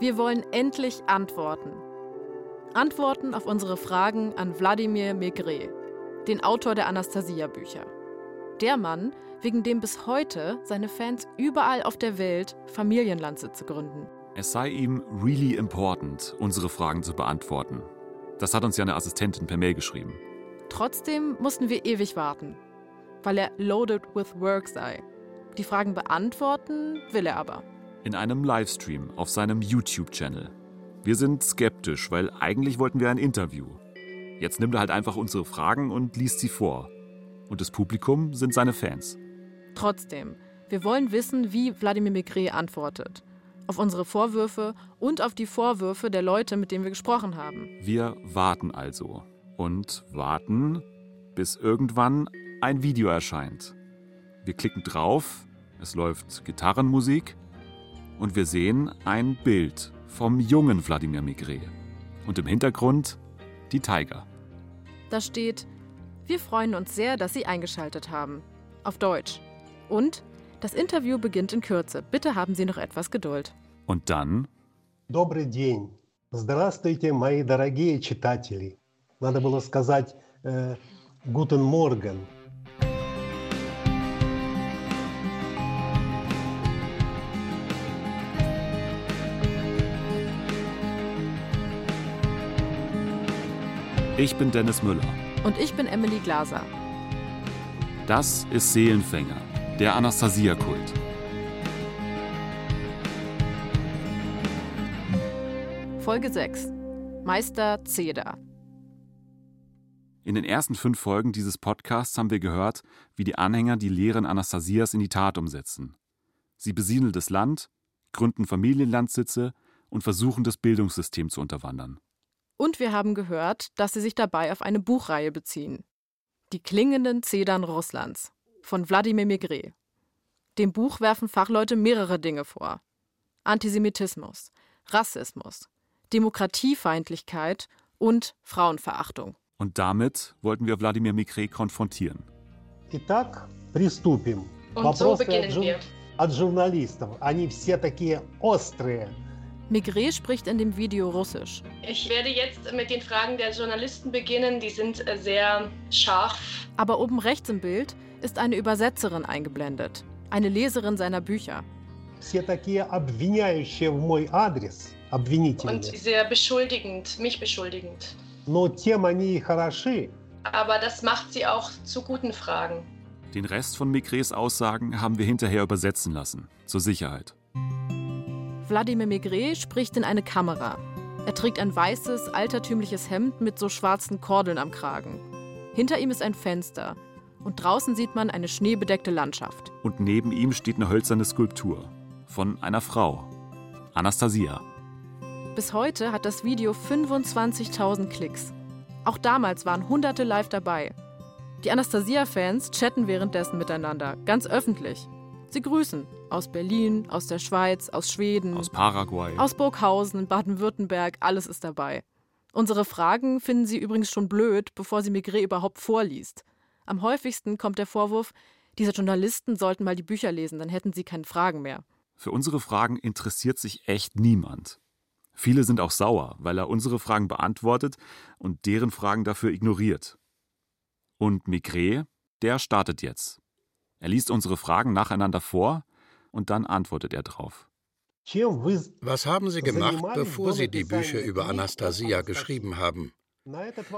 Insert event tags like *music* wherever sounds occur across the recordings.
Wir wollen endlich Antworten. Antworten auf unsere Fragen an Wladimir Maigret, den Autor der Anastasia-Bücher. Der Mann, wegen dem bis heute seine Fans überall auf der Welt Familienlandsitze gründen. Es sei ihm really important, unsere Fragen zu beantworten. Das hat uns ja eine Assistentin per Mail geschrieben. Trotzdem mussten wir ewig warten, weil er loaded with work sei. Die Fragen beantworten will er aber. In einem Livestream auf seinem YouTube-Channel. Wir sind skeptisch, weil eigentlich wollten wir ein Interview. Jetzt nimmt er halt einfach unsere Fragen und liest sie vor. Und das Publikum sind seine Fans. Trotzdem, wir wollen wissen, wie Wladimir Maigret antwortet. Auf unsere Vorwürfe und auf die Vorwürfe der Leute, mit denen wir gesprochen haben. Wir warten also. Und warten, bis irgendwann ein Video erscheint. Wir klicken drauf, es läuft Gitarrenmusik und wir sehen ein Bild vom jungen Wladimir Maigret. Und im Hintergrund die Tiger. Da steht, wir freuen uns sehr, dass Sie eingeschaltet haben. Auf Deutsch. Und das Interview beginnt in Kürze. Bitte haben Sie noch etwas Geduld. Und dann. Добрый день. Здравствуйте, мои дорогие читатели. Надо было сказать э, Guten Morgen. Ich bin Dennis Müller. Und ich bin Emily Glaser. Das ist Seelenfänger, der Anastasia-Kult. Folge 6. Meister Zeder. In den ersten fünf Folgen dieses Podcasts haben wir gehört, wie die Anhänger die Lehren Anastasias in die Tat umsetzen. Sie besiedeln das Land, gründen Familienlandsitze und versuchen, das Bildungssystem zu unterwandern. Und wir haben gehört, dass sie sich dabei auf eine Buchreihe beziehen. Die klingenden Zedern Russlands von Wladimir Maigret. Dem Buch werfen Fachleute mehrere Dinge vor. Antisemitismus, Rassismus, Demokratiefeindlichkeit und Frauenverachtung. Und damit wollten wir Wladimir Maigret konfrontieren. Итак, приступим. Und so beginnen wir. от журналистов. Они все такие острые. Migré spricht in dem Video Russisch. Ich werde jetzt mit den Fragen der Journalisten beginnen, die sind äh, sehr scharf. Aber oben rechts im Bild ist eine Übersetzerin eingeblendet, eine Leserin seiner Bücher. Und sehr beschuldigend, mich beschuldigend. Aber das macht sie auch zu guten Fragen. Den Rest von Migrés Aussagen haben wir hinterher übersetzen lassen, zur Sicherheit. Wladimir Maigret spricht in eine Kamera. Er trägt ein weißes, altertümliches Hemd mit so schwarzen Kordeln am Kragen. Hinter ihm ist ein Fenster. Und draußen sieht man eine schneebedeckte Landschaft. Und neben ihm steht eine hölzerne Skulptur von einer Frau, Anastasia. Bis heute hat das Video 25.000 Klicks. Auch damals waren Hunderte live dabei. Die Anastasia-Fans chatten währenddessen miteinander, ganz öffentlich. Sie grüßen. Aus Berlin, aus der Schweiz, aus Schweden, Aus Paraguay. aus Burghausen, Baden-Württemberg, alles ist dabei. Unsere Fragen finden Sie übrigens schon blöd, bevor sie Maigret überhaupt vorliest. Am häufigsten kommt der Vorwurf, diese Journalisten sollten mal die Bücher lesen, dann hätten sie keine Fragen mehr. Für unsere Fragen interessiert sich echt niemand. Viele sind auch sauer, weil er unsere Fragen beantwortet und deren Fragen dafür ignoriert. Und Maigret, der startet jetzt. Er liest unsere Fragen nacheinander vor und dann antwortet er drauf. Was haben Sie gemacht, bevor Sie die Bücher über Anastasia geschrieben haben?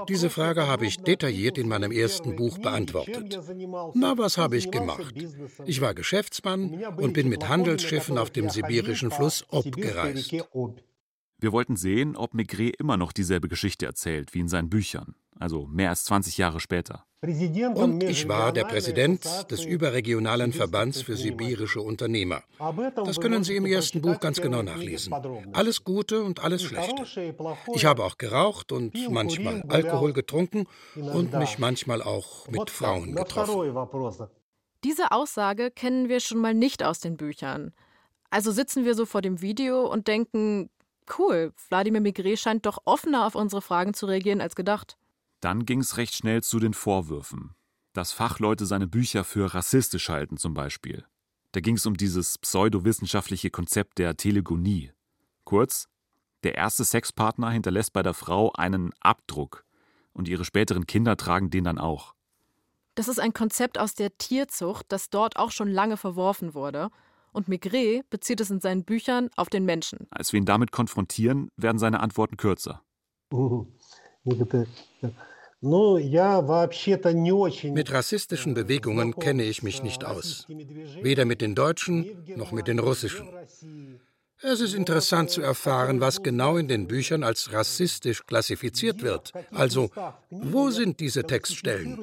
Diese Frage habe ich detailliert in meinem ersten Buch beantwortet. Na, was habe ich gemacht? Ich war Geschäftsmann und bin mit Handelsschiffen auf dem sibirischen Fluss Ob gereist. Wir wollten sehen, ob Maigret immer noch dieselbe Geschichte erzählt wie in seinen Büchern, also mehr als 20 Jahre später. Und ich war der Präsident des überregionalen Verbands für sibirische Unternehmer. Das können Sie im ersten Buch ganz genau nachlesen. Alles Gute und alles Schlechte. Ich habe auch geraucht und manchmal Alkohol getrunken und mich manchmal auch mit Frauen getroffen. Diese Aussage kennen wir schon mal nicht aus den Büchern. Also sitzen wir so vor dem Video und denken, cool, Wladimir Migré scheint doch offener auf unsere Fragen zu reagieren als gedacht. Dann ging es recht schnell zu den Vorwürfen. Dass Fachleute seine Bücher für rassistisch halten, zum Beispiel. Da ging es um dieses pseudowissenschaftliche Konzept der Telegonie. Kurz, Der erste Sexpartner hinterlässt bei der Frau einen Abdruck und ihre späteren Kinder tragen den dann auch. Das ist ein Konzept aus der Tierzucht, das dort auch schon lange verworfen wurde. Und Maigret bezieht es in seinen Büchern auf den Menschen. Als wir ihn damit konfrontieren, werden seine Antworten kürzer. Mit rassistischen Bewegungen kenne ich mich nicht aus. Weder mit den deutschen noch mit den russischen. Es ist interessant zu erfahren, was genau in den Büchern als rassistisch klassifiziert wird. Also, wo sind diese Textstellen?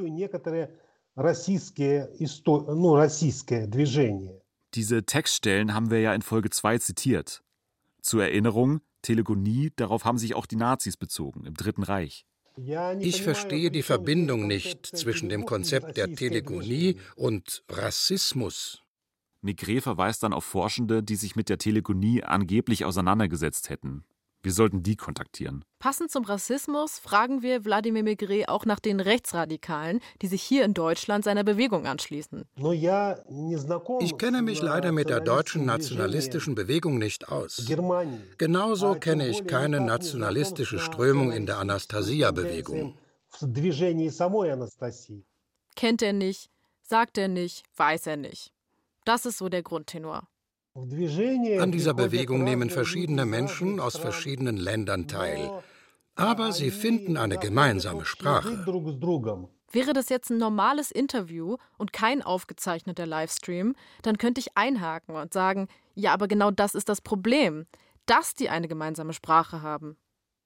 Diese Textstellen haben wir ja in Folge 2 zitiert. Zur Erinnerung, Telegonie, darauf haben sich auch die Nazis bezogen, im Dritten Reich. Ich verstehe die Verbindung nicht zwischen dem Konzept der Telegonie und Rassismus. Migré verweist dann auf Forschende, die sich mit der Telegonie angeblich auseinandergesetzt hätten. Wir sollten die kontaktieren. Passend zum Rassismus fragen wir Wladimir Maigret auch nach den Rechtsradikalen, die sich hier in Deutschland seiner Bewegung anschließen. Ich kenne mich leider mit der deutschen nationalistischen Bewegung nicht aus. Genauso kenne ich keine nationalistische Strömung in der Anastasia-Bewegung. Kennt er nicht, sagt er nicht, weiß er nicht. Das ist so der Grundtenor. An dieser Bewegung nehmen verschiedene Menschen aus verschiedenen Ländern teil. Aber sie finden eine gemeinsame Sprache. Wäre das jetzt ein normales Interview und kein aufgezeichneter Livestream, dann könnte ich einhaken und sagen, ja, aber genau das ist das Problem, dass die eine gemeinsame Sprache haben.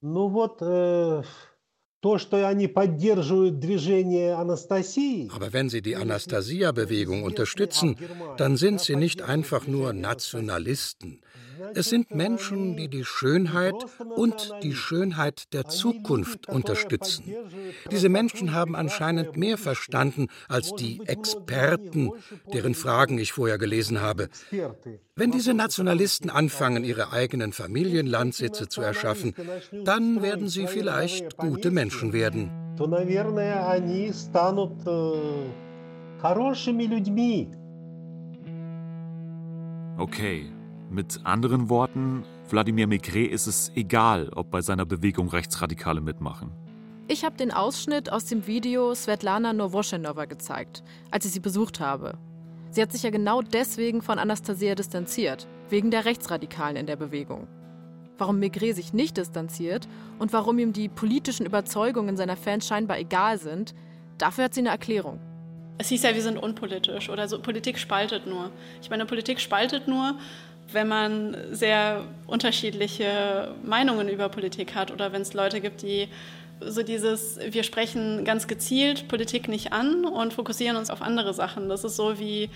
Ну вот, aber wenn Sie die Anastasia-Bewegung unterstützen, dann sind Sie nicht einfach nur Nationalisten. Es sind Menschen, die die Schönheit und die Schönheit der Zukunft unterstützen. Diese Menschen haben anscheinend mehr verstanden als die Experten, deren Fragen ich vorher gelesen habe. Wenn diese Nationalisten anfangen, ihre eigenen Familienlandsitze zu erschaffen, dann werden sie vielleicht gute Menschen werden. Okay, mit anderen Worten, Wladimir Maigret ist es egal, ob bei seiner Bewegung Rechtsradikale mitmachen. Ich habe den Ausschnitt aus dem Video Svetlana Novoschenova gezeigt, als ich sie besucht habe. Sie hat sich ja genau deswegen von Anastasia distanziert, wegen der Rechtsradikalen in der Bewegung. Warum Maigret sich nicht distanziert und warum ihm die politischen Überzeugungen seiner Fans scheinbar egal sind, dafür hat sie eine Erklärung. Es hieß ja, wir sind unpolitisch oder so. Politik spaltet nur. Ich meine, Politik spaltet nur, wenn man sehr unterschiedliche Meinungen über Politik hat oder wenn es Leute gibt, die so dieses, wir sprechen ganz gezielt Politik nicht an und fokussieren uns auf andere Sachen. Das ist so wie,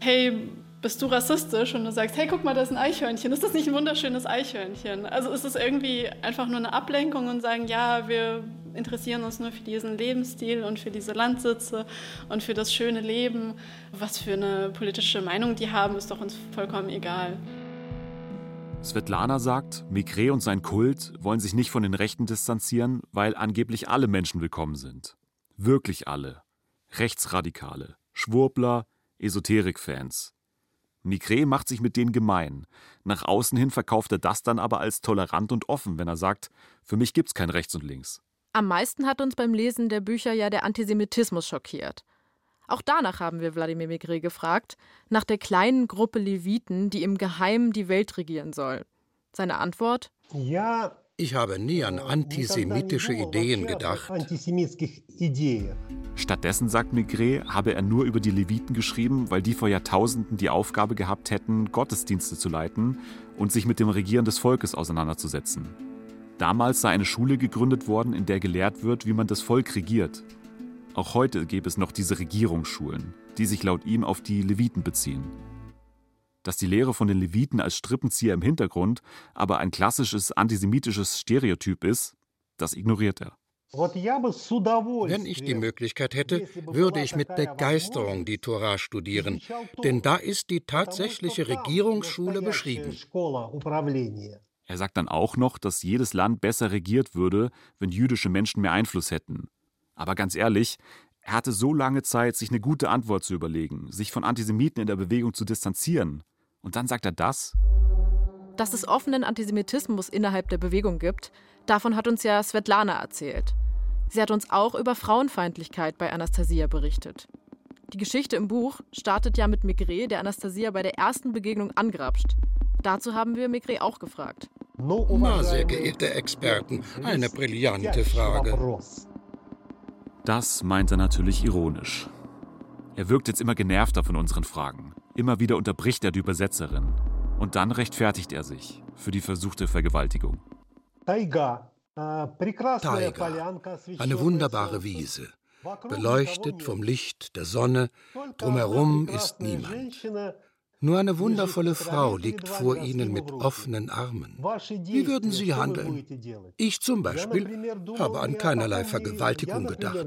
hey, bist du rassistisch? Und du sagst, hey, guck mal, da ist ein Eichhörnchen. Ist das nicht ein wunderschönes Eichhörnchen? Also ist es irgendwie einfach nur eine Ablenkung und sagen, ja, wir interessieren uns nur für diesen Lebensstil und für diese Landsitze und für das schöne Leben. Was für eine politische Meinung die haben, ist doch uns vollkommen egal. Svetlana sagt, Migré und sein Kult wollen sich nicht von den Rechten distanzieren, weil angeblich alle Menschen willkommen sind. Wirklich alle. Rechtsradikale, Schwurbler, Esoterik-Fans. Migré macht sich mit denen gemein. Nach außen hin verkauft er das dann aber als tolerant und offen, wenn er sagt, für mich gibt's kein Rechts und Links. Am meisten hat uns beim Lesen der Bücher ja der Antisemitismus schockiert. Auch danach haben wir Wladimir Maigret gefragt, nach der kleinen Gruppe Leviten, die im Geheimen die Welt regieren soll. Seine Antwort? Ja. Ich habe nie an antisemitische Ideen gedacht. Stattdessen, sagt Maigret, habe er nur über die Leviten geschrieben, weil die vor Jahrtausenden die Aufgabe gehabt hätten, Gottesdienste zu leiten und sich mit dem Regieren des Volkes auseinanderzusetzen. Damals sei eine Schule gegründet worden, in der gelehrt wird, wie man das Volk regiert. Auch heute gäbe es noch diese Regierungsschulen, die sich laut ihm auf die Leviten beziehen. Dass die Lehre von den Leviten als Strippenzieher im Hintergrund aber ein klassisches antisemitisches Stereotyp ist, das ignoriert er. Wenn ich die Möglichkeit hätte, würde ich mit Begeisterung die Tora studieren, denn da ist die tatsächliche Regierungsschule beschrieben. Er sagt dann auch noch, dass jedes Land besser regiert würde, wenn jüdische Menschen mehr Einfluss hätten. Aber ganz ehrlich, er hatte so lange Zeit, sich eine gute Antwort zu überlegen, sich von Antisemiten in der Bewegung zu distanzieren. Und dann sagt er das? Dass es offenen Antisemitismus innerhalb der Bewegung gibt, davon hat uns ja Svetlana erzählt. Sie hat uns auch über Frauenfeindlichkeit bei Anastasia berichtet. Die Geschichte im Buch startet ja mit Migré, der Anastasia bei der ersten Begegnung angrapscht. Dazu haben wir Migré auch gefragt. Na, sehr geehrte Experten, eine brillante Frage. Das meint er natürlich ironisch. Er wirkt jetzt immer genervter von unseren Fragen. Immer wieder unterbricht er die Übersetzerin. Und dann rechtfertigt er sich für die versuchte Vergewaltigung. Taiga, eine wunderbare Wiese, beleuchtet vom Licht der Sonne, drumherum ist niemand. Nur eine wundervolle Frau liegt vor Ihnen mit offenen Armen. Wie würden Sie handeln? Ich zum Beispiel habe an keinerlei Vergewaltigung gedacht.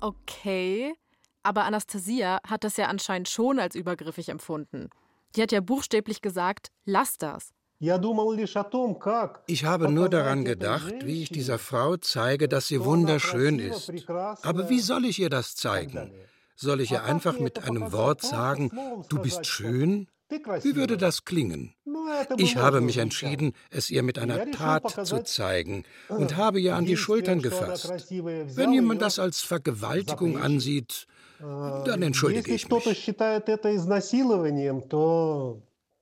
Okay, aber Anastasia hat das ja anscheinend schon als übergriffig empfunden. Die hat ja buchstäblich gesagt, lass das. Ich habe nur daran gedacht, wie ich dieser Frau zeige, dass sie wunderschön ist. Aber wie soll ich ihr das zeigen? Soll ich ihr einfach mit einem Wort sagen, du bist schön? Wie würde das klingen? Ich habe mich entschieden, es ihr mit einer Tat zu zeigen und habe ihr an die Schultern gefasst. Wenn jemand das als Vergewaltigung ansieht, dann entschuldige ich mich.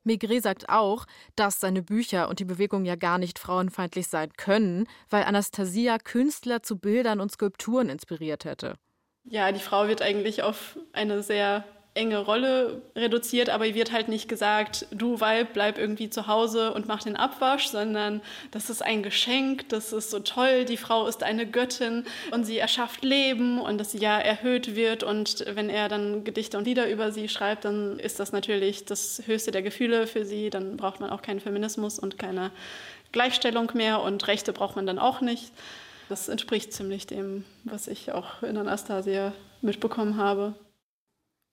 Maigret sagt auch, dass seine Bücher und die Bewegung ja gar nicht frauenfeindlich sein können, weil Anastasia Künstler zu Bildern und Skulpturen inspiriert hätte. Ja, die Frau wird eigentlich auf eine sehr enge Rolle reduziert, aber ihr wird halt nicht gesagt, du Weib, bleib irgendwie zu Hause und mach den Abwasch, sondern das ist ein Geschenk, das ist so toll, die Frau ist eine Göttin und sie erschafft Leben und dass sie ja erhöht wird und wenn er dann Gedichte und Lieder über sie schreibt, dann ist das natürlich das höchste der Gefühle für sie, dann braucht man auch keinen Feminismus und keine Gleichstellung mehr und Rechte braucht man dann auch nicht. Das entspricht ziemlich dem, was ich auch in Anastasia mitbekommen habe.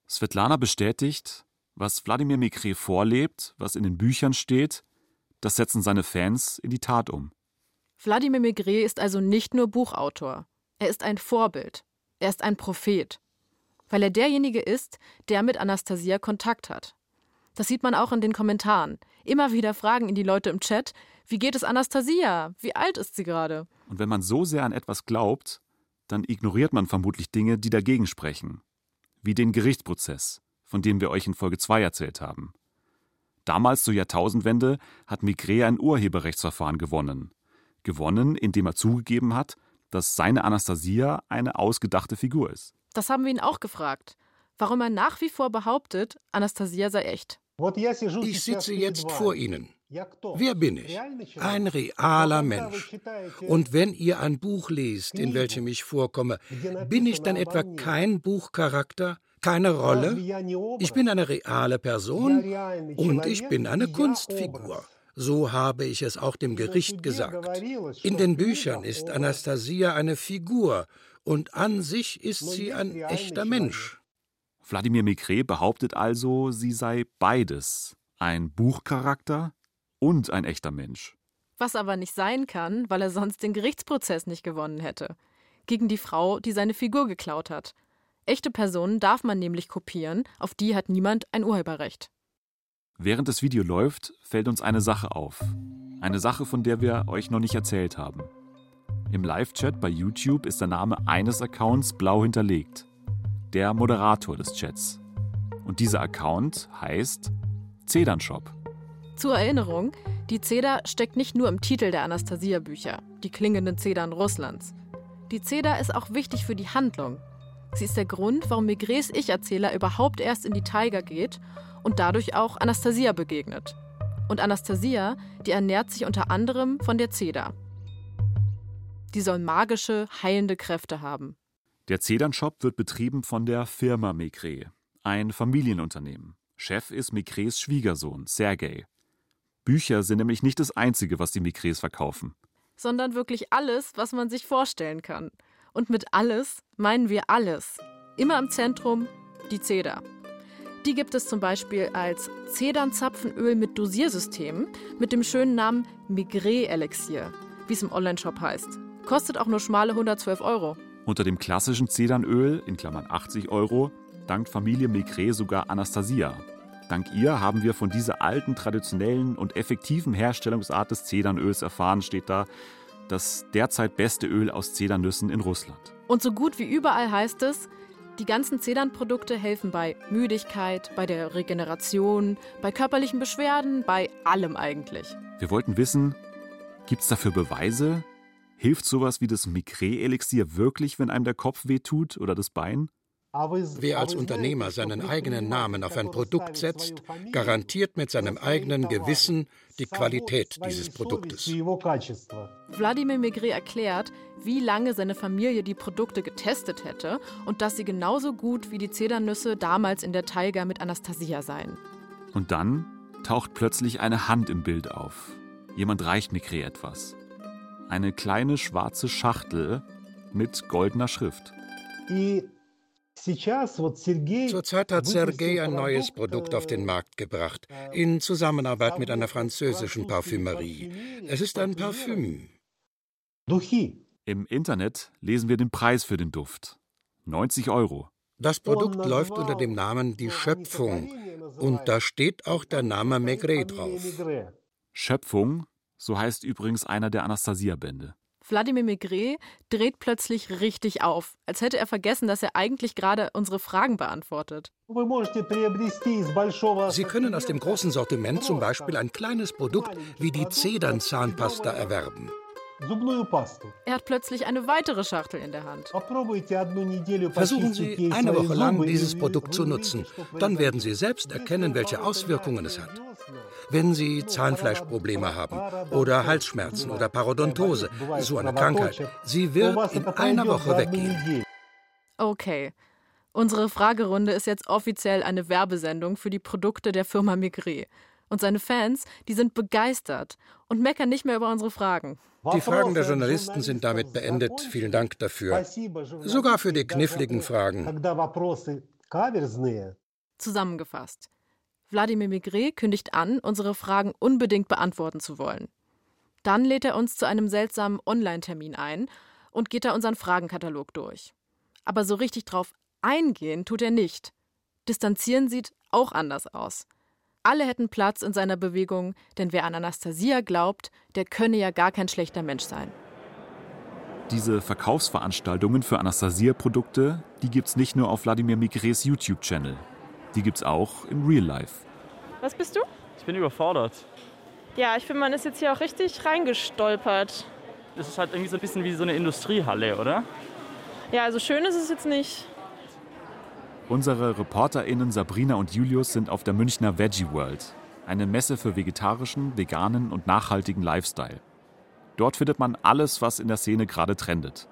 Svetlana bestätigt, was Wladimir Mikre vorlebt, was in den Büchern steht, das setzen seine Fans in die Tat um. Wladimir Maigret ist also nicht nur Buchautor. Er ist ein Vorbild. Er ist ein Prophet. Weil er derjenige ist, der mit Anastasia Kontakt hat. Das sieht man auch in den Kommentaren. Immer wieder fragen ihn die Leute im Chat, wie geht es Anastasia? Wie alt ist sie gerade? Und wenn man so sehr an etwas glaubt, dann ignoriert man vermutlich Dinge, die dagegen sprechen. Wie den Gerichtsprozess, von dem wir euch in Folge 2 erzählt haben. Damals zur Jahrtausendwende hat Migré ein Urheberrechtsverfahren gewonnen. Gewonnen, indem er zugegeben hat, dass seine Anastasia eine ausgedachte Figur ist. Das haben wir ihn auch gefragt. Warum er nach wie vor behauptet, Anastasia sei echt. Ich sitze jetzt vor Ihnen. Wer bin ich? Ein realer Mensch. Und wenn ihr ein Buch lest, in welchem ich vorkomme, bin ich dann etwa kein Buchcharakter, keine Rolle? Ich bin eine reale Person und ich bin eine Kunstfigur. So habe ich es auch dem Gericht gesagt. In den Büchern ist Anastasia eine Figur und an sich ist sie ein echter Mensch. Wladimir Mikre behauptet also, sie sei beides. Ein Buchcharakter und ein echter Mensch. Was aber nicht sein kann, weil er sonst den Gerichtsprozess nicht gewonnen hätte. Gegen die Frau, die seine Figur geklaut hat. Echte Personen darf man nämlich kopieren, auf die hat niemand ein Urheberrecht. Während das Video läuft, fällt uns eine Sache auf. Eine Sache, von der wir euch noch nicht erzählt haben. Im Live-Chat bei YouTube ist der Name eines Accounts blau hinterlegt der Moderator des Chats. Und dieser Account heißt Zedern Shop. Zur Erinnerung, die Zeder steckt nicht nur im Titel der Anastasia-Bücher, die klingenden Zedern Russlands. Die Zeder ist auch wichtig für die Handlung. Sie ist der Grund, warum Migres Ich-Erzähler überhaupt erst in die Tiger geht und dadurch auch Anastasia begegnet. Und Anastasia, die ernährt sich unter anderem von der Zeder. Die soll magische, heilende Kräfte haben. Der Zedernshop wird betrieben von der Firma Mekre, ein Familienunternehmen. Chef ist Mekres Schwiegersohn, Sergei. Bücher sind nämlich nicht das Einzige, was die Mekres verkaufen. Sondern wirklich alles, was man sich vorstellen kann. Und mit alles meinen wir alles. Immer im Zentrum die Zeder. Die gibt es zum Beispiel als Zedernzapfenöl mit Dosiersystem mit dem schönen Namen Migré Elixier, wie es im Onlineshop heißt. Kostet auch nur schmale 112 Euro. Unter dem klassischen Zedernöl, in Klammern 80 Euro, dankt Familie Mekre sogar Anastasia. Dank ihr haben wir von dieser alten, traditionellen und effektiven Herstellungsart des Zedernöls erfahren, steht da, das derzeit beste Öl aus Zedernüssen in Russland. Und so gut wie überall heißt es, die ganzen Zedernprodukte helfen bei Müdigkeit, bei der Regeneration, bei körperlichen Beschwerden, bei allem eigentlich. Wir wollten wissen, gibt es dafür Beweise? Hilft sowas wie das Migré-Elixier wirklich, wenn einem der Kopf wehtut oder das Bein? Wer als Unternehmer seinen eigenen Namen auf ein Produkt setzt, garantiert mit seinem eigenen Gewissen die Qualität dieses Produktes. Wladimir Maigret erklärt, wie lange seine Familie die Produkte getestet hätte und dass sie genauso gut wie die Zedernüsse damals in der Taiga mit Anastasia seien. Und dann taucht plötzlich eine Hand im Bild auf. Jemand reicht Maigret etwas. Eine kleine schwarze Schachtel mit goldener Schrift. Zurzeit hat Sergei ein neues Produkt auf den Markt gebracht, in Zusammenarbeit mit einer französischen Parfümerie. Es ist ein Parfüm. Im Internet lesen wir den Preis für den Duft. 90 Euro. Das Produkt läuft unter dem Namen Die Schöpfung und da steht auch der Name Maigret drauf. Schöpfung, so heißt übrigens einer der Anastasia-Bände. Wladimir Maigret dreht plötzlich richtig auf, als hätte er vergessen, dass er eigentlich gerade unsere Fragen beantwortet. Sie können aus dem großen Sortiment zum Beispiel ein kleines Produkt wie die Zedernzahnpasta erwerben. Er hat plötzlich eine weitere Schachtel in der Hand. Versuchen Sie eine Woche lang dieses Produkt zu nutzen. Dann werden Sie selbst erkennen, welche Auswirkungen es hat. Wenn Sie Zahnfleischprobleme haben oder Halsschmerzen oder Parodontose, so eine Krankheit, sie wird in einer Woche weggehen. Okay. Unsere Fragerunde ist jetzt offiziell eine Werbesendung für die Produkte der Firma Migré. Und seine Fans, die sind begeistert und meckern nicht mehr über unsere Fragen. Die Fragen der Journalisten sind damit beendet. Vielen Dank dafür. Sogar für die kniffligen Fragen. Zusammengefasst. Wladimir Maigret kündigt an, unsere Fragen unbedingt beantworten zu wollen. Dann lädt er uns zu einem seltsamen Online-Termin ein und geht da unseren Fragenkatalog durch. Aber so richtig drauf eingehen tut er nicht. Distanzieren sieht auch anders aus. Alle hätten Platz in seiner Bewegung, denn wer an Anastasia glaubt, der könne ja gar kein schlechter Mensch sein. Diese Verkaufsveranstaltungen für Anastasia-Produkte, die gibt's nicht nur auf Wladimir Migrets YouTube-Channel. Die gibt's auch im Real Life. Was bist du? Ich bin überfordert. Ja, ich finde, man ist jetzt hier auch richtig reingestolpert. Das ist halt irgendwie so ein bisschen wie so eine Industriehalle, oder? Ja, also schön ist es jetzt nicht. Unsere ReporterInnen Sabrina und Julius sind auf der Münchner Veggie World, eine Messe für vegetarischen, veganen und nachhaltigen Lifestyle. Dort findet man alles, was in der Szene gerade trendet.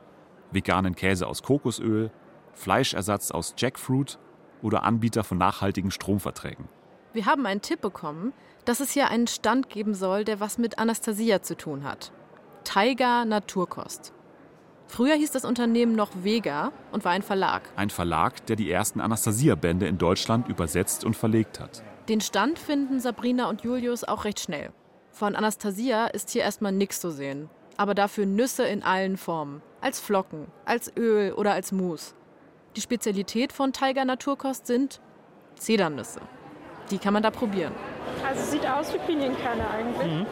Veganen Käse aus Kokosöl, Fleischersatz aus Jackfruit oder Anbieter von nachhaltigen Stromverträgen. Wir haben einen Tipp bekommen, dass es hier einen Stand geben soll, der was mit Anastasia zu tun hat. Taiga Naturkost. Früher hieß das Unternehmen noch Vega und war ein Verlag. Ein Verlag, der die ersten Anastasia-Bände in Deutschland übersetzt und verlegt hat. Den Stand finden Sabrina und Julius auch recht schnell. Von Anastasia ist hier erstmal nichts zu sehen. Aber dafür Nüsse in allen Formen. Als Flocken, als Öl oder als Mousse. Die Spezialität von Tiger Naturkost sind Zedernüsse. Die kann man da probieren. Also sieht aus wie Pinienkerne eigentlich. Mhm.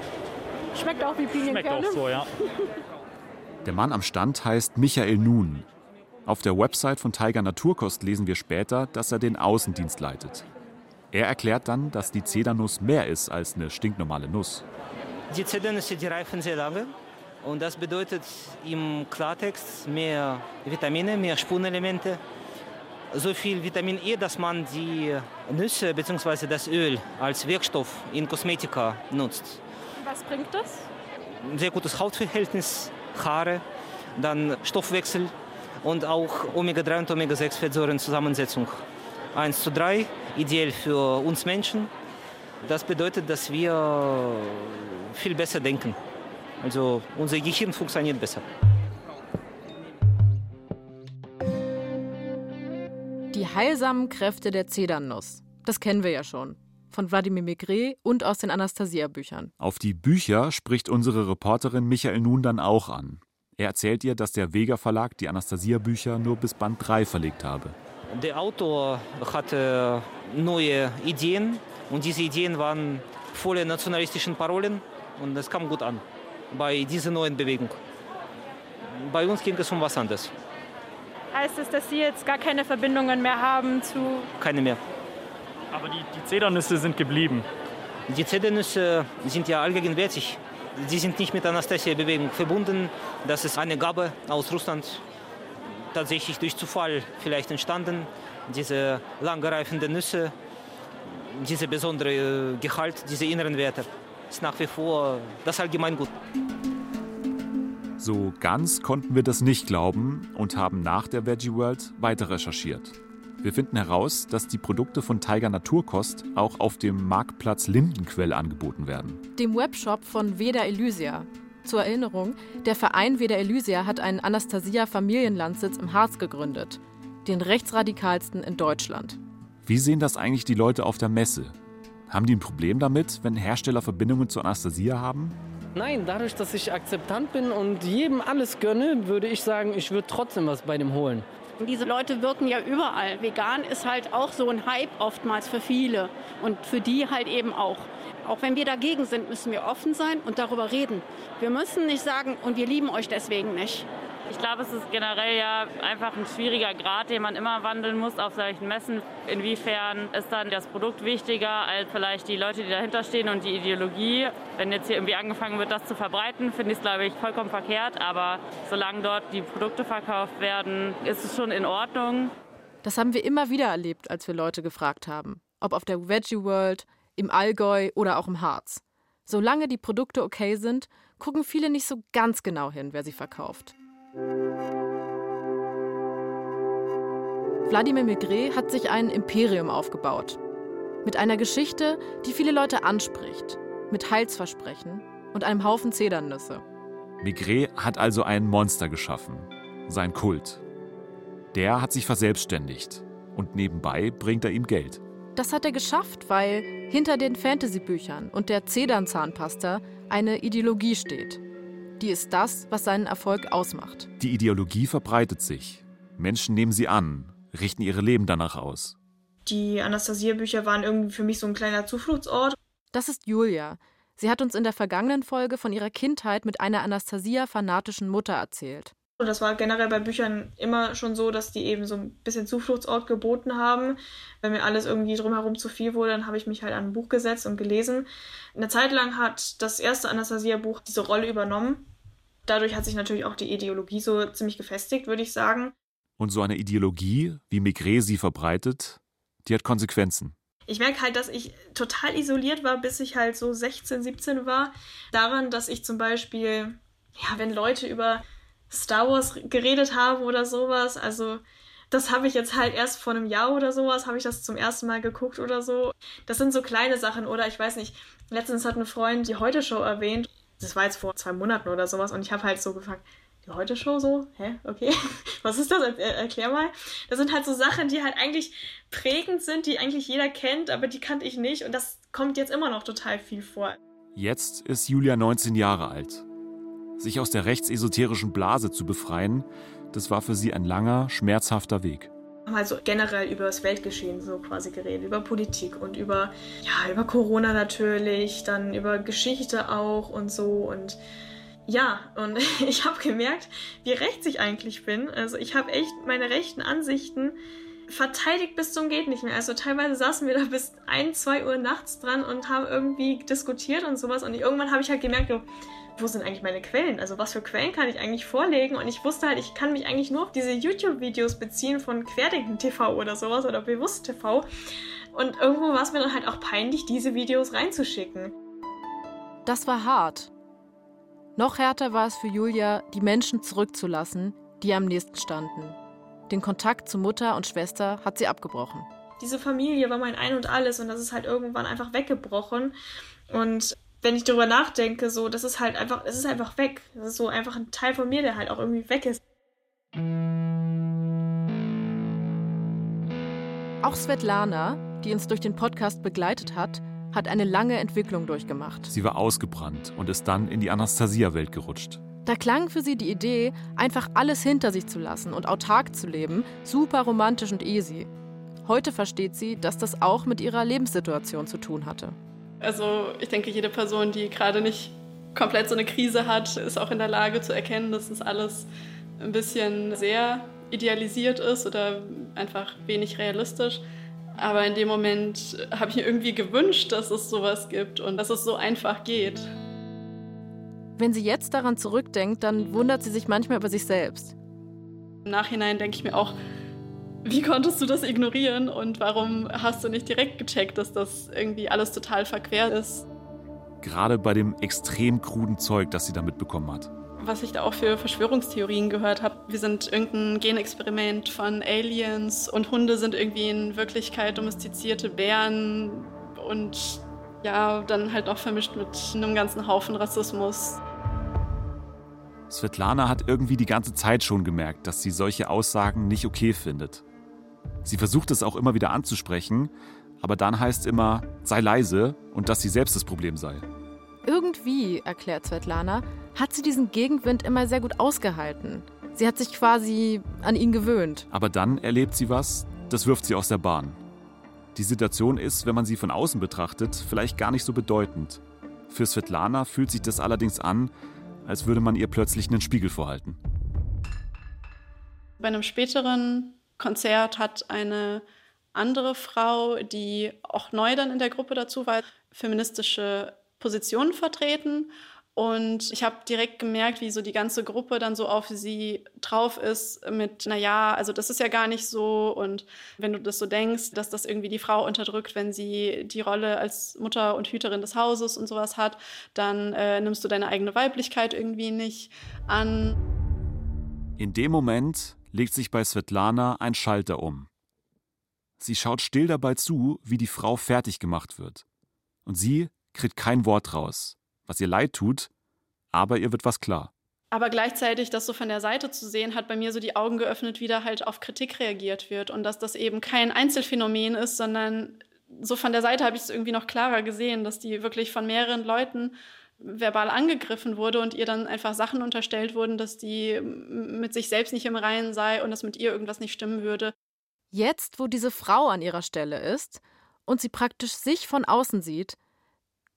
Schmeckt auch wie Pinienkerne. Schmeckt auch so, ja. *laughs* Der Mann am Stand heißt Michael Nun. Auf der Website von Tiger Naturkost lesen wir später, dass er den Außendienst leitet. Er erklärt dann, dass die Zedernuss mehr ist als eine stinknormale Nuss. Die Zedernüsse, die reifen sehr lange. Und das bedeutet im Klartext mehr Vitamine, mehr Spurenelemente. So viel Vitamin E, dass man die Nüsse bzw. das Öl als Wirkstoff in Kosmetika nutzt. Was bringt das? Ein sehr gutes Hautverhältnis, Haare, dann Stoffwechsel und auch Omega-3 und Omega-6-Fettsäurenzusammensetzung. 1 zu 3, ideell für uns Menschen. Das bedeutet, dass wir viel besser denken. Also unser Gehirn funktioniert besser. Die heilsamen Kräfte der Zedernnuss. Das kennen wir ja schon. Von Wladimir Maigret und aus den Anastasia-Büchern. Auf die Bücher spricht unsere Reporterin Michael Nun dann auch an. Er erzählt ihr, dass der Vega Verlag die Anastasia-Bücher nur bis Band 3 verlegt habe. Der Autor hatte neue Ideen Und diese Ideen waren voller nationalistischen Parolen und es kam gut an bei dieser neuen Bewegung. Bei uns ging es um was anderes. Heißt es, dass Sie jetzt gar keine Verbindungen mehr haben zu. Keine mehr. Aber die, die Zedernüsse sind geblieben. Die Zedernüsse sind ja allgegenwärtig. Sie sind nicht mit der Anastasia-Bewegung verbunden. Das ist eine Gabe aus Russland, tatsächlich durch Zufall vielleicht entstanden. Diese langgereifenden Nüsse, dieser besondere Gehalt, diese inneren Werte, ist nach wie vor das Allgemeingut. So ganz konnten wir das nicht glauben und haben nach der Veggie World weiter recherchiert. Wir finden heraus, dass die Produkte von Tiger Naturkost auch auf dem Marktplatz Lindenquell angeboten werden. Dem Webshop von Veda Elysia. Zur Erinnerung, der Verein Veda Elysia hat einen Anastasia Familienlandsitz im Harz gegründet, den rechtsradikalsten in Deutschland. Wie sehen das eigentlich die Leute auf der Messe? Haben die ein Problem damit, wenn Hersteller Verbindungen zu Anastasia haben? Nein, dadurch, dass ich akzeptant bin und jedem alles gönne, würde ich sagen, ich würde trotzdem was bei dem holen. Diese Leute wirken ja überall. Vegan ist halt auch so ein Hype oftmals für viele und für die halt eben auch. Auch wenn wir dagegen sind, müssen wir offen sein und darüber reden. Wir müssen nicht sagen, und wir lieben euch deswegen nicht. Ich glaube, es ist generell ja einfach ein schwieriger Grad, den man immer wandeln muss auf solchen Messen. Inwiefern ist dann das Produkt wichtiger als vielleicht die Leute, die dahinter stehen und die Ideologie? Wenn jetzt hier irgendwie angefangen wird, das zu verbreiten, finde ich es, glaube ich, vollkommen verkehrt. Aber solange dort die Produkte verkauft werden, ist es schon in Ordnung. Das haben wir immer wieder erlebt, als wir Leute gefragt haben. Ob auf der Veggie World, im Allgäu oder auch im Harz. Solange die Produkte okay sind, gucken viele nicht so ganz genau hin, wer sie verkauft. Wladimir Maigret hat sich ein Imperium aufgebaut. Mit einer Geschichte, die viele Leute anspricht. Mit Heilsversprechen und einem Haufen Zedernüsse. Maigret hat also ein Monster geschaffen. Sein Kult. Der hat sich verselbstständigt. Und nebenbei bringt er ihm Geld. Das hat er geschafft, weil hinter den Fantasy-Büchern und der Zedernzahnpasta eine Ideologie steht. Die ist das, was seinen Erfolg ausmacht. Die Ideologie verbreitet sich. Menschen nehmen sie an, richten ihre Leben danach aus. Die Anastasia-Bücher waren irgendwie für mich so ein kleiner Zufluchtsort. Das ist Julia. Sie hat uns in der vergangenen Folge von ihrer Kindheit mit einer Anastasia-fanatischen Mutter erzählt. Und das war generell bei Büchern immer schon so, dass die eben so ein bisschen Zufluchtsort geboten haben. Wenn mir alles irgendwie drumherum zu viel wurde, dann habe ich mich halt an ein Buch gesetzt und gelesen. Eine Zeit lang hat das erste Anastasia-Buch diese Rolle übernommen. Dadurch hat sich natürlich auch die Ideologie so ziemlich gefestigt, würde ich sagen. Und so eine Ideologie, wie Maigret sie verbreitet, die hat Konsequenzen. Ich merke halt, dass ich total isoliert war, bis ich halt so 16, 17 war. Daran, dass ich zum Beispiel, ja, wenn Leute über Star Wars geredet haben oder sowas. Also das habe ich jetzt halt erst vor einem Jahr oder sowas, habe ich das zum ersten Mal geguckt oder so. Das sind so kleine Sachen oder ich weiß nicht, letztens hat ein Freund die Heute-Show erwähnt. Das war jetzt vor zwei Monaten oder sowas und ich habe halt so gefragt, die Heute-Show so? Hä? Okay. *laughs* Was ist das? Er erklär mal. Das sind halt so Sachen, die halt eigentlich prägend sind, die eigentlich jeder kennt, aber die kannte ich nicht und das kommt jetzt immer noch total viel vor. Jetzt ist Julia 19 Jahre alt. Sich aus der rechtsesoterischen Blase zu befreien, das war für sie ein langer, schmerzhafter Weg. Also generell über das Weltgeschehen so quasi geredet, über Politik und über, ja, über Corona natürlich, dann über Geschichte auch und so und ja, und *laughs* ich habe gemerkt, wie rechts ich eigentlich bin. Also ich habe echt meine rechten Ansichten verteidigt bis zum geht nicht mehr. Also teilweise saßen wir da bis ein, zwei Uhr nachts dran und haben irgendwie diskutiert und sowas. Und irgendwann habe ich halt gemerkt, wo sind eigentlich meine Quellen? Also was für Quellen kann ich eigentlich vorlegen? Und ich wusste halt, ich kann mich eigentlich nur auf diese YouTube-Videos beziehen von Querdenken TV oder sowas oder Bewusst TV. Und irgendwo war es mir dann halt auch peinlich, diese Videos reinzuschicken. Das war hart. Noch härter war es für Julia, die Menschen zurückzulassen, die am nächsten standen. Den Kontakt zu Mutter und Schwester hat sie abgebrochen. Diese Familie war mein Ein und Alles und das ist halt irgendwann einfach weggebrochen. Und wenn ich darüber nachdenke, so, das ist halt einfach, es ist einfach weg. Das ist so einfach ein Teil von mir, der halt auch irgendwie weg ist. Auch Svetlana, die uns durch den Podcast begleitet hat, hat eine lange Entwicklung durchgemacht. Sie war ausgebrannt und ist dann in die Anastasia-Welt gerutscht. Da klang für sie die Idee, einfach alles hinter sich zu lassen und autark zu leben, super romantisch und easy. Heute versteht sie, dass das auch mit ihrer Lebenssituation zu tun hatte. Also ich denke, jede Person, die gerade nicht komplett so eine Krise hat, ist auch in der Lage zu erkennen, dass das alles ein bisschen sehr idealisiert ist oder einfach wenig realistisch. Aber in dem Moment habe ich mir irgendwie gewünscht, dass es sowas gibt und dass es so einfach geht. Wenn sie jetzt daran zurückdenkt, dann wundert sie sich manchmal über sich selbst. Im Nachhinein denke ich mir auch, wie konntest du das ignorieren und warum hast du nicht direkt gecheckt, dass das irgendwie alles total verquer ist? Gerade bei dem extrem kruden Zeug, das sie da mitbekommen hat. Was ich da auch für Verschwörungstheorien gehört habe. Wir sind irgendein Genexperiment von Aliens und Hunde sind irgendwie in Wirklichkeit domestizierte Bären und ja, dann halt noch vermischt mit einem ganzen Haufen Rassismus. Svetlana hat irgendwie die ganze Zeit schon gemerkt, dass sie solche Aussagen nicht okay findet. Sie versucht es auch immer wieder anzusprechen, aber dann heißt immer, sei leise und dass sie selbst das Problem sei. Irgendwie, erklärt Svetlana, hat sie diesen Gegenwind immer sehr gut ausgehalten. Sie hat sich quasi an ihn gewöhnt. Aber dann erlebt sie was, das wirft sie aus der Bahn. Die Situation ist, wenn man sie von außen betrachtet, vielleicht gar nicht so bedeutend. Für Svetlana fühlt sich das allerdings an, als würde man ihr plötzlich einen Spiegel vorhalten. Bei einem späteren Konzert hat eine andere Frau, die auch neu dann in der Gruppe dazu war, feministische Positionen vertreten. Und ich habe direkt gemerkt, wie so die ganze Gruppe dann so auf sie drauf ist mit, naja, also das ist ja gar nicht so. Und wenn du das so denkst, dass das irgendwie die Frau unterdrückt, wenn sie die Rolle als Mutter und Hüterin des Hauses und sowas hat, dann äh, nimmst du deine eigene Weiblichkeit irgendwie nicht an. In dem Moment legt sich bei Svetlana ein Schalter um. Sie schaut still dabei zu, wie die Frau fertig gemacht wird. Und sie kriegt kein Wort raus, was ihr leid tut, aber ihr wird was klar. Aber gleichzeitig das so von der Seite zu sehen, hat bei mir so die Augen geöffnet, wie da halt auf Kritik reagiert wird und dass das eben kein Einzelfenomen ist, sondern so von der Seite habe ich es irgendwie noch klarer gesehen, dass die wirklich von mehreren Leuten verbal angegriffen wurde und ihr dann einfach Sachen unterstellt wurden, dass die mit sich selbst nicht im Reinen sei und dass mit ihr irgendwas nicht stimmen würde. Jetzt, wo diese Frau an ihrer Stelle ist und sie praktisch sich von außen sieht,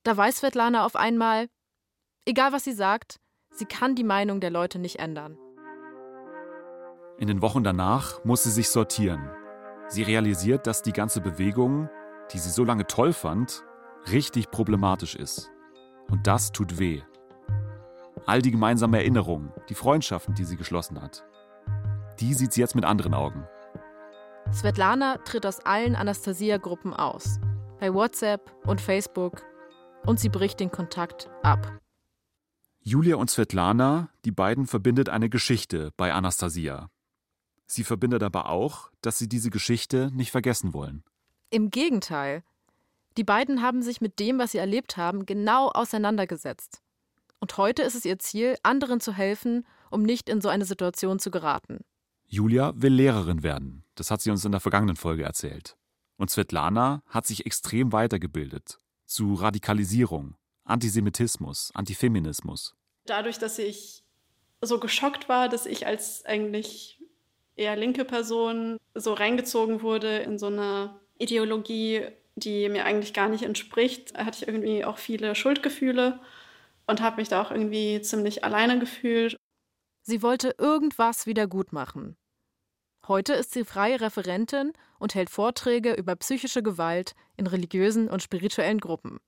da weiß Svetlana auf einmal, egal was sie sagt, sie kann die Meinung der Leute nicht ändern. In den Wochen danach muss sie sich sortieren. Sie realisiert, dass die ganze Bewegung, die sie so lange toll fand, richtig problematisch ist. Und das tut weh. All die gemeinsamen Erinnerungen, die Freundschaften, die sie geschlossen hat, die sieht sie jetzt mit anderen Augen. Svetlana tritt aus allen Anastasia-Gruppen aus, bei WhatsApp und Facebook, und sie bricht den Kontakt ab. Julia und Svetlana, die beiden verbindet eine Geschichte bei Anastasia. Sie verbindet aber auch, dass sie diese Geschichte nicht vergessen wollen. Im Gegenteil, die beiden haben sich mit dem, was sie erlebt haben, genau auseinandergesetzt. Und heute ist es ihr Ziel, anderen zu helfen, um nicht in so eine Situation zu geraten. Julia will Lehrerin werden. Das hat sie uns in der vergangenen Folge erzählt. Und Svetlana hat sich extrem weitergebildet. Zu Radikalisierung, Antisemitismus, Antifeminismus. Dadurch, dass ich so geschockt war, dass ich als eigentlich eher linke Person so reingezogen wurde in so eine Ideologie, die mir eigentlich gar nicht entspricht, hatte ich irgendwie auch viele Schuldgefühle und habe mich da auch irgendwie ziemlich alleine gefühlt. Sie wollte irgendwas wieder gut machen. Heute ist sie freie Referentin und hält Vorträge über psychische Gewalt in religiösen und spirituellen Gruppen.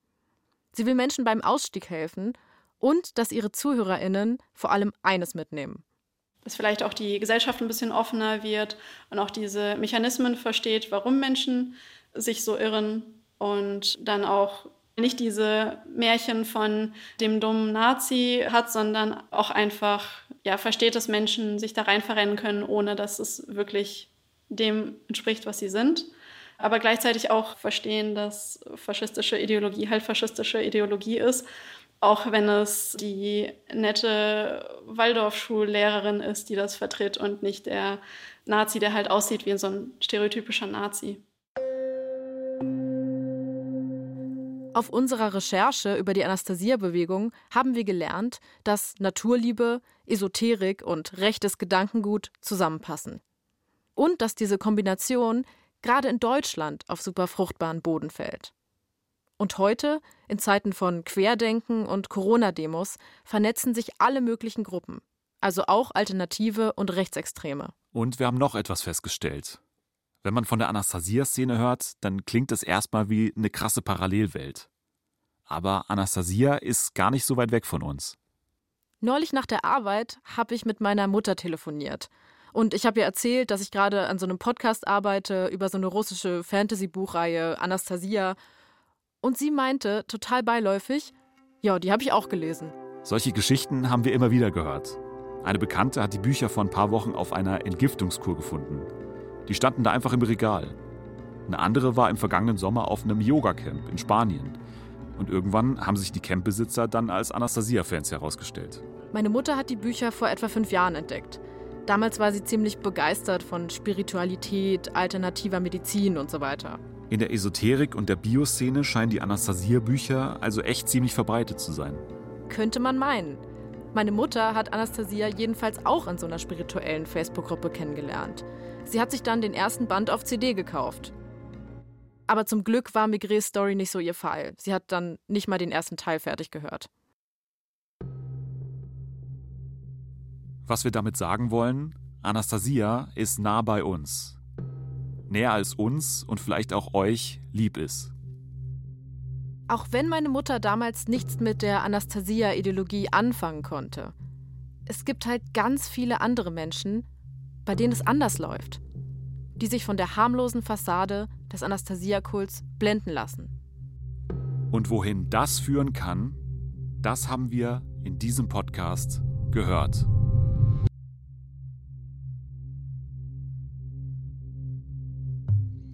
Sie will Menschen beim Ausstieg helfen und dass ihre Zuhörerinnen vor allem eines mitnehmen. Dass vielleicht auch die Gesellschaft ein bisschen offener wird und auch diese Mechanismen versteht, warum Menschen sich so irren und dann auch nicht diese Märchen von dem dummen Nazi hat, sondern auch einfach ja, versteht, dass Menschen sich da rein verrennen können, ohne dass es wirklich dem entspricht, was sie sind. Aber gleichzeitig auch verstehen, dass faschistische Ideologie halt faschistische Ideologie ist, auch wenn es die nette Waldorfschullehrerin ist, die das vertritt und nicht der Nazi, der halt aussieht wie so ein stereotypischer Nazi. Auf unserer Recherche über die Anastasia-Bewegung haben wir gelernt, dass Naturliebe, Esoterik und rechtes Gedankengut zusammenpassen. Und dass diese Kombination gerade in Deutschland auf super fruchtbaren Boden fällt. Und heute, in Zeiten von Querdenken und Corona-Demos, vernetzen sich alle möglichen Gruppen, also auch Alternative und Rechtsextreme. Und wir haben noch etwas festgestellt. Wenn man von der Anastasia-Szene hört, dann klingt es erstmal wie eine krasse Parallelwelt. Aber Anastasia ist gar nicht so weit weg von uns. Neulich nach der Arbeit habe ich mit meiner Mutter telefoniert. Und ich habe ihr erzählt, dass ich gerade an so einem Podcast arbeite über so eine russische Fantasy-Buchreihe Anastasia. Und sie meinte, total beiläufig, ja, die habe ich auch gelesen. Solche Geschichten haben wir immer wieder gehört. Eine Bekannte hat die Bücher vor ein paar Wochen auf einer Entgiftungskur gefunden. Die standen da einfach im Regal. Eine andere war im vergangenen Sommer auf einem Yoga-Camp in Spanien. Und irgendwann haben sich die Campbesitzer dann als Anastasia-Fans herausgestellt. Meine Mutter hat die Bücher vor etwa fünf Jahren entdeckt. Damals war sie ziemlich begeistert von Spiritualität, alternativer Medizin und so weiter. In der Esoterik und der Bioszene scheinen die Anastasia-Bücher also echt ziemlich verbreitet zu sein. Könnte man meinen. Meine Mutter hat Anastasia jedenfalls auch in so einer spirituellen Facebook-Gruppe kennengelernt. Sie hat sich dann den ersten Band auf CD gekauft. Aber zum Glück war Migres Story nicht so ihr Fall. Sie hat dann nicht mal den ersten Teil fertig gehört. Was wir damit sagen wollen, Anastasia ist nah bei uns. Näher als uns und vielleicht auch euch lieb ist. Auch wenn meine Mutter damals nichts mit der Anastasia-Ideologie anfangen konnte, es gibt halt ganz viele andere Menschen, bei denen es anders läuft, die sich von der harmlosen Fassade des Anastasia-Kults blenden lassen. Und wohin das führen kann, das haben wir in diesem Podcast gehört.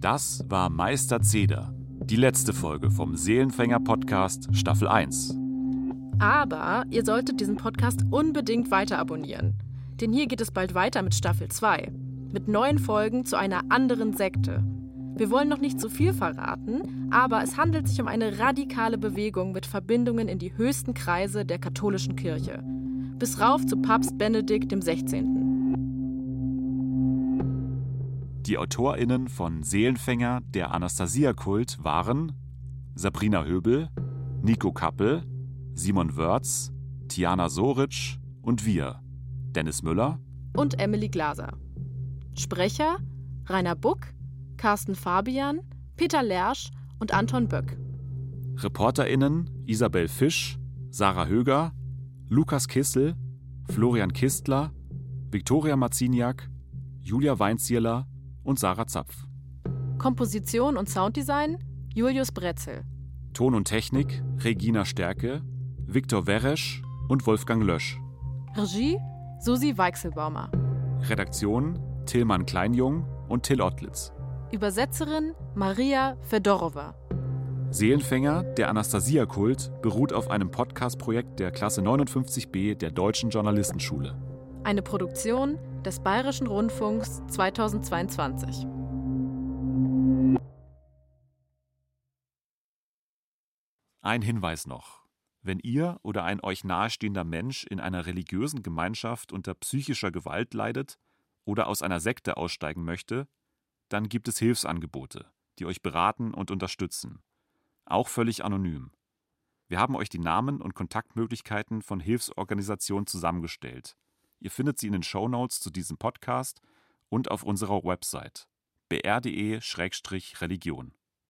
Das war Meister Zeder, die letzte Folge vom Seelenfänger Podcast Staffel 1. Aber ihr solltet diesen Podcast unbedingt weiter abonnieren. Denn hier geht es bald weiter mit Staffel 2. Mit neuen Folgen zu einer anderen Sekte. Wir wollen noch nicht zu viel verraten, aber es handelt sich um eine radikale Bewegung mit Verbindungen in die höchsten Kreise der katholischen Kirche. Bis rauf zu Papst Benedikt XVI. Die AutorInnen von Seelenfänger, der Anastasia-Kult waren Sabrina Höbel, Nico Kappel, Simon Wörz, Tiana Soritsch und wir, Dennis Müller und Emily Glaser. Sprecher Rainer Buck, Carsten Fabian, Peter Lersch und Anton Böck. ReporterInnen Isabel Fisch, Sarah Höger, Lukas Kissel, Florian Kistler, Viktoria Marziniak, Julia Weinzierler und Sarah Zapf. Komposition und Sounddesign Julius Bretzel. Ton und Technik Regina Stärke, Viktor Weresch und Wolfgang Lösch. Regie Susi Weichselbaumer. Redaktion Tillmann Kleinjung und Till Ottlitz. Übersetzerin Maria Fedorova. Seelenfänger, der Anastasia-Kult, beruht auf einem Podcast-Projekt der Klasse 59b der Deutschen Journalistenschule. Eine Produktion des Bayerischen Rundfunks 2022. Ein Hinweis noch. Wenn ihr oder ein euch nahestehender Mensch in einer religiösen Gemeinschaft unter psychischer Gewalt leidet oder aus einer Sekte aussteigen möchte, dann gibt es Hilfsangebote, die euch beraten und unterstützen. Auch völlig anonym. Wir haben euch die Namen und Kontaktmöglichkeiten von Hilfsorganisationen zusammengestellt. Ihr findet sie in den Shownotes zu diesem Podcast und auf unserer Website br.de-religion.